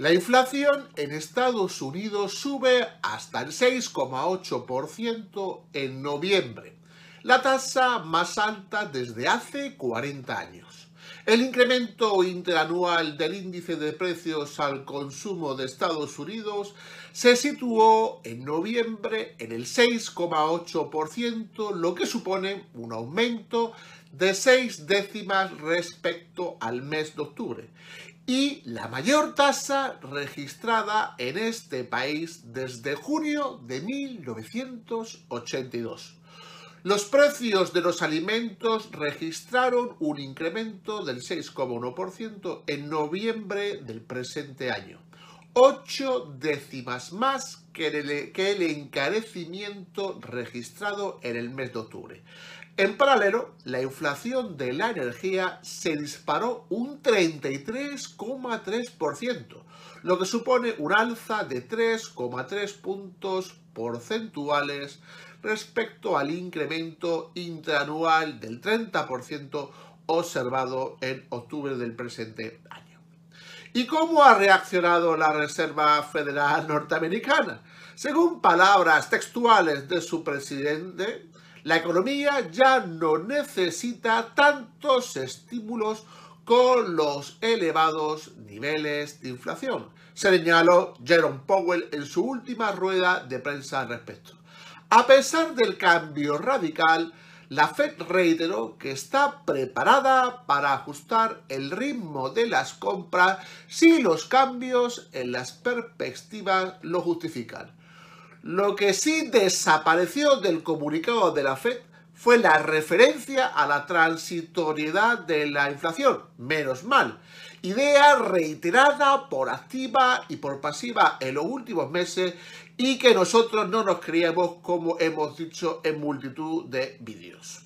La inflación en Estados Unidos sube hasta el 6,8% en noviembre, la tasa más alta desde hace 40 años. El incremento interanual del índice de precios al consumo de Estados Unidos se situó en noviembre en el 6,8%, lo que supone un aumento de seis décimas respecto al mes de octubre y la mayor tasa registrada en este país desde junio de 1982. Los precios de los alimentos registraron un incremento del 6,1% en noviembre del presente año, ocho décimas más que el, que el encarecimiento registrado en el mes de octubre. En paralelo, la inflación de la energía se disparó un 33,3%, lo que supone un alza de 3,3 puntos porcentuales respecto al incremento interanual del 30% observado en octubre del presente año. ¿Y cómo ha reaccionado la Reserva Federal Norteamericana? Según palabras textuales de su presidente, la economía ya no necesita tantos estímulos con los elevados niveles de inflación, señaló Jerome Powell en su última rueda de prensa al respecto. A pesar del cambio radical, la Fed reiteró que está preparada para ajustar el ritmo de las compras si los cambios en las perspectivas lo justifican. Lo que sí desapareció del comunicado de la FED fue la referencia a la transitoriedad de la inflación. Menos mal. Idea reiterada por activa y por pasiva en los últimos meses y que nosotros no nos creíamos como hemos dicho en multitud de vídeos.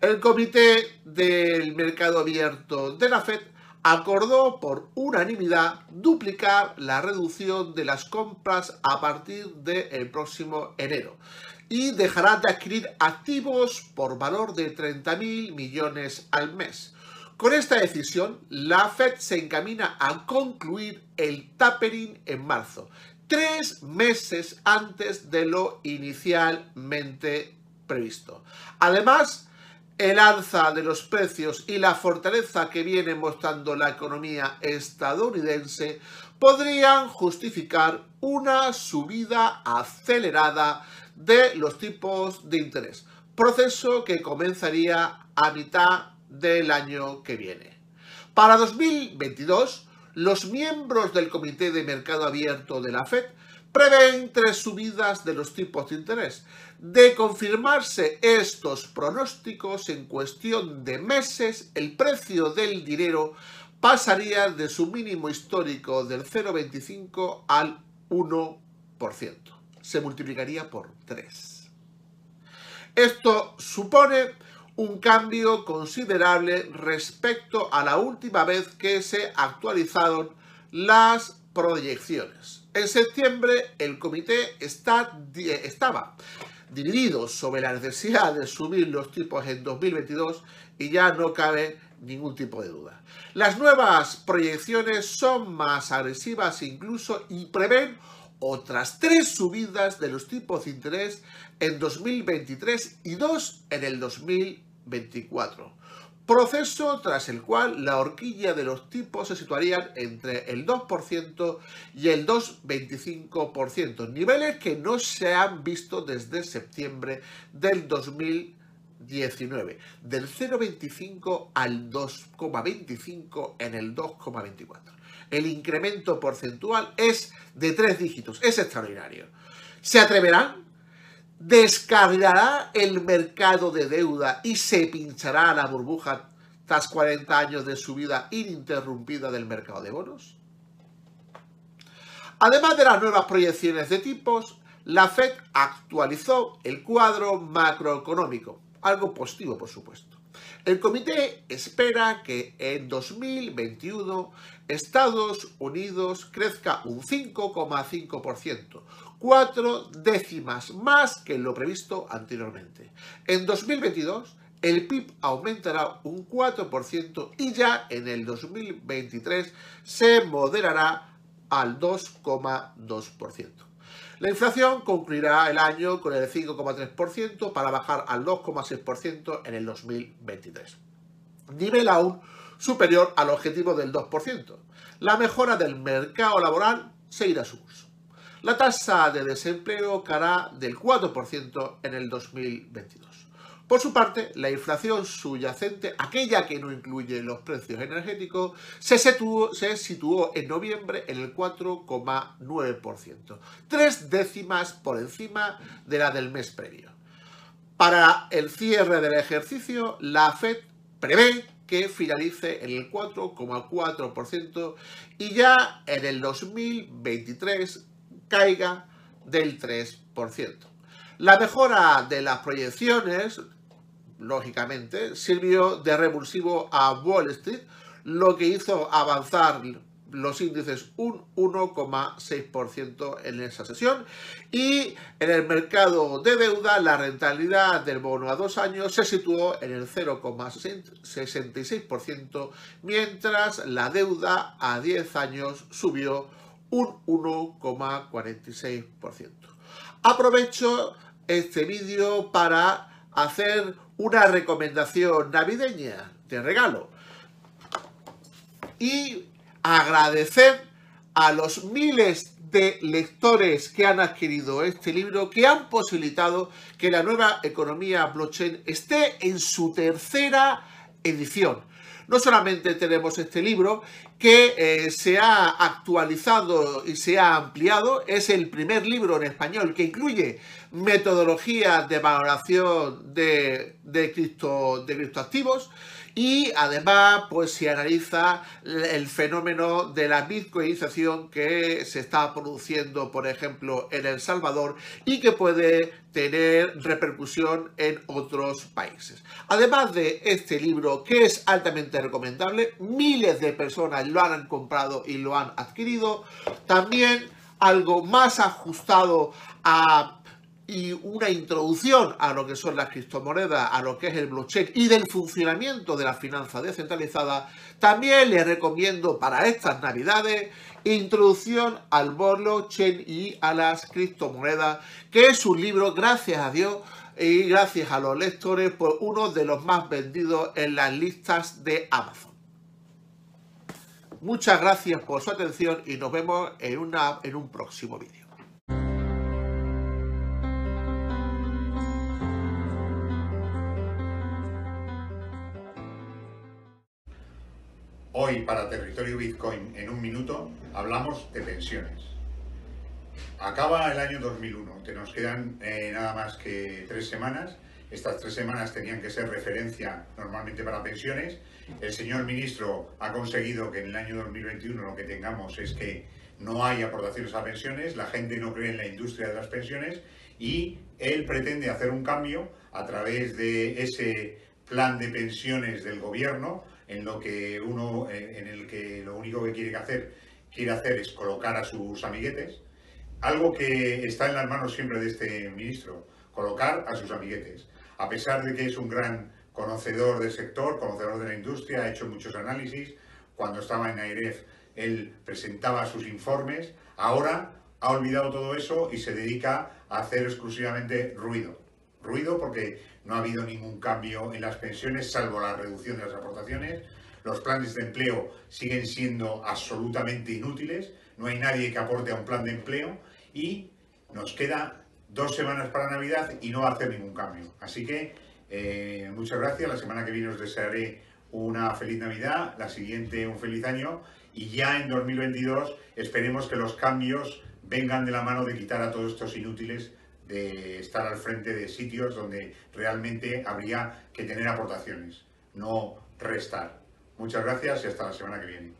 El comité del mercado abierto de la FED acordó por unanimidad duplicar la reducción de las compras a partir del próximo enero y dejará de adquirir activos por valor de 30.000 millones al mes. Con esta decisión, la Fed se encamina a concluir el tapering en marzo, tres meses antes de lo inicialmente previsto. Además, el alza de los precios y la fortaleza que viene mostrando la economía estadounidense podrían justificar una subida acelerada de los tipos de interés, proceso que comenzaría a mitad del año que viene. Para 2022, los miembros del Comité de Mercado Abierto de la Fed prevén tres subidas de los tipos de interés. De confirmarse estos pronósticos en cuestión de meses, el precio del dinero pasaría de su mínimo histórico del 0,25 al 1%. Se multiplicaría por 3. Esto supone un cambio considerable respecto a la última vez que se actualizaron las proyecciones. En septiembre el comité estaba dividido sobre la necesidad de subir los tipos en 2022 y ya no cabe ningún tipo de duda. Las nuevas proyecciones son más agresivas incluso y prevén otras tres subidas de los tipos de interés en 2023 y dos en el 2024 proceso tras el cual la horquilla de los tipos se situarían entre el 2% y el 2,25%, niveles que no se han visto desde septiembre del 2019, del 0,25 al 2,25 en el 2,24. El incremento porcentual es de tres dígitos, es extraordinario. ¿Se atreverán? Descargará el mercado de deuda y se pinchará la burbuja tras 40 años de subida ininterrumpida del mercado de bonos? Además de las nuevas proyecciones de tipos, la Fed actualizó el cuadro macroeconómico, algo positivo por supuesto. El comité espera que en 2021 Estados Unidos crezca un 5,5%, cuatro décimas más que lo previsto anteriormente. En 2022 el PIB aumentará un 4% y ya en el 2023 se moderará al 2,2%. La inflación concluirá el año con el 5,3% para bajar al 2,6% en el 2023. Nivel aún superior al objetivo del 2%. La mejora del mercado laboral seguirá su curso. La tasa de desempleo caerá del 4% en el 2022. Por su parte, la inflación subyacente, aquella que no incluye los precios energéticos, se situó, se situó en noviembre en el 4,9%, tres décimas por encima de la del mes previo. Para el cierre del ejercicio, la Fed prevé que finalice en el 4,4% y ya en el 2023 caiga del 3%. La mejora de las proyecciones lógicamente, sirvió de revulsivo a Wall Street, lo que hizo avanzar los índices un 1,6% en esa sesión y en el mercado de deuda la rentabilidad del bono a dos años se situó en el 0,66% mientras la deuda a 10 años subió un 1,46%. Aprovecho este vídeo para hacer una recomendación navideña de regalo y agradecer a los miles de lectores que han adquirido este libro, que han posibilitado que la nueva economía blockchain esté en su tercera edición. No solamente tenemos este libro que eh, se ha actualizado y se ha ampliado, es el primer libro en español que incluye metodología de valoración de, de, cripto, de criptoactivos y además pues se analiza el fenómeno de la bitcoinización que se está produciendo por ejemplo en El Salvador y que puede tener repercusión en otros países. Además de este libro que es altamente recomendable, miles de personas lo han comprado y lo han adquirido, también algo más ajustado a y una introducción a lo que son las criptomonedas, a lo que es el blockchain y del funcionamiento de la finanza descentralizada, también les recomiendo para estas navidades introducción al blockchain y a las criptomonedas, que es un libro, gracias a Dios, y gracias a los lectores, pues uno de los más vendidos en las listas de Amazon. Muchas gracias por su atención y nos vemos en, una, en un próximo vídeo. Hoy para Territorio Bitcoin en un minuto hablamos de pensiones. Acaba el año 2001, te nos quedan eh, nada más que tres semanas. Estas tres semanas tenían que ser referencia normalmente para pensiones. El señor ministro ha conseguido que en el año 2021 lo que tengamos es que no hay aportaciones a pensiones, la gente no cree en la industria de las pensiones y él pretende hacer un cambio a través de ese plan de pensiones del gobierno en lo que uno, en el que lo único que quiere hacer, quiere hacer es colocar a sus amiguetes, algo que está en las manos siempre de este ministro, colocar a sus amiguetes. A pesar de que es un gran conocedor del sector, conocedor de la industria, ha hecho muchos análisis, cuando estaba en AEREF él presentaba sus informes, ahora ha olvidado todo eso y se dedica a hacer exclusivamente ruido. Ruido porque no ha habido ningún cambio en las pensiones, salvo la reducción de las aportaciones. Los planes de empleo siguen siendo absolutamente inútiles. No hay nadie que aporte a un plan de empleo y nos queda dos semanas para Navidad y no va a hacer ningún cambio. Así que eh, muchas gracias. La semana que viene os desearé una feliz Navidad, la siguiente un feliz año y ya en 2022 esperemos que los cambios vengan de la mano de quitar a todos estos inútiles de estar al frente de sitios donde realmente habría que tener aportaciones, no restar. Muchas gracias y hasta la semana que viene.